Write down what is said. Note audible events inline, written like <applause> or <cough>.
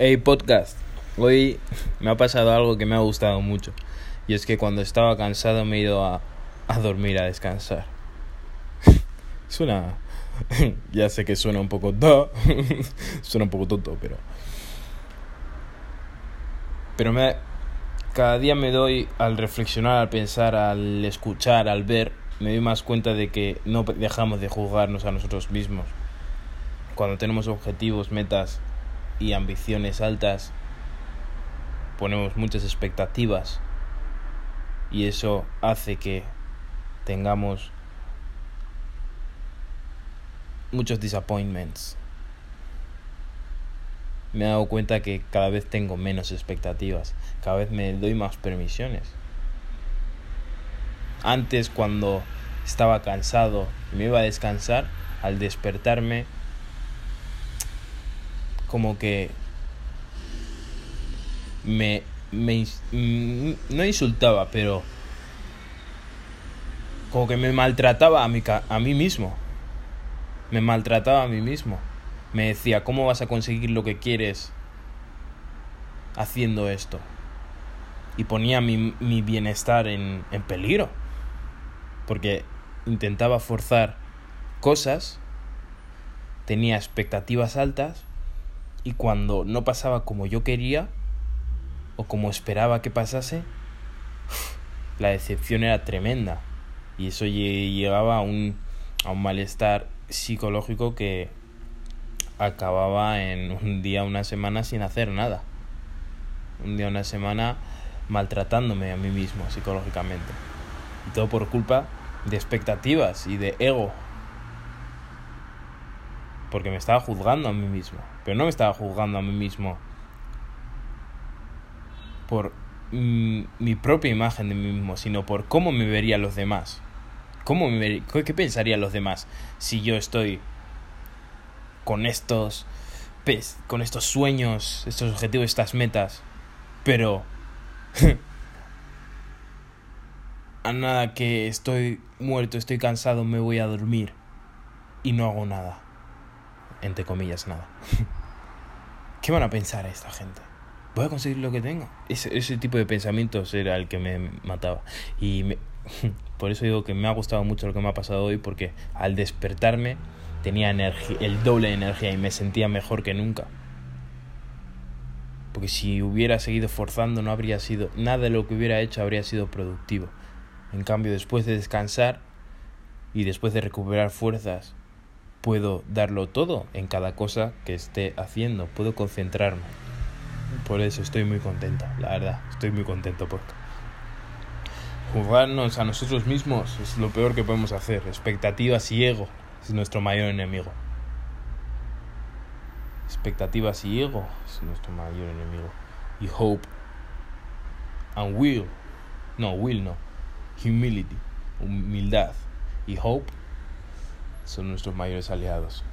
Hey podcast, hoy me ha pasado algo que me ha gustado mucho y es que cuando estaba cansado me he ido a, a dormir a descansar. <laughs> suena, <laughs> ya sé que suena un poco, <laughs> suena un poco tonto, pero, pero me, cada día me doy al reflexionar, al pensar, al escuchar, al ver, me doy más cuenta de que no dejamos de juzgarnos a nosotros mismos. Cuando tenemos objetivos, metas y ambiciones altas, ponemos muchas expectativas y eso hace que tengamos muchos disappointments. Me he dado cuenta que cada vez tengo menos expectativas, cada vez me doy más permisiones. Antes cuando estaba cansado y me iba a descansar, al despertarme como que me, me mm, no insultaba, pero como que me maltrataba a mí, a mí mismo. Me maltrataba a mí mismo. Me decía, ¿cómo vas a conseguir lo que quieres haciendo esto? Y ponía mi, mi bienestar en, en peligro. Porque intentaba forzar cosas, tenía expectativas altas y cuando no pasaba como yo quería o como esperaba que pasase, la decepción era tremenda y eso llegaba a un, a un malestar psicológico que acababa en un día, una semana sin hacer nada. Un día, una semana maltratándome a mí mismo psicológicamente. Y todo por culpa de expectativas y de ego porque me estaba juzgando a mí mismo. Pero no me estaba juzgando a mí mismo por mi propia imagen de mí mismo, sino por cómo me verían los demás. ¿Cómo me ¿Qué pensarían los demás si yo estoy con estos, con estos sueños, estos objetivos, estas metas? Pero <laughs> a nada que estoy muerto, estoy cansado, me voy a dormir y no hago nada entre comillas, nada. <laughs> ¿Qué van a pensar esta gente? Voy a conseguir lo que tengo. Ese, ese tipo de pensamientos era el que me mataba. Y me, <laughs> por eso digo que me ha gustado mucho lo que me ha pasado hoy, porque al despertarme tenía energía, el doble de energía y me sentía mejor que nunca. Porque si hubiera seguido forzando, no habría sido. Nada de lo que hubiera hecho habría sido productivo. En cambio, después de descansar y después de recuperar fuerzas puedo darlo todo en cada cosa que esté haciendo, puedo concentrarme. Por eso estoy muy contenta, la verdad, estoy muy contento porque jugarnos a nosotros mismos es lo peor que podemos hacer. Expectativas y ego es nuestro mayor enemigo. Expectativas y ego es nuestro mayor enemigo. Y hope and will, no, will no, humility, humildad y hope son nuestros mayores aliados.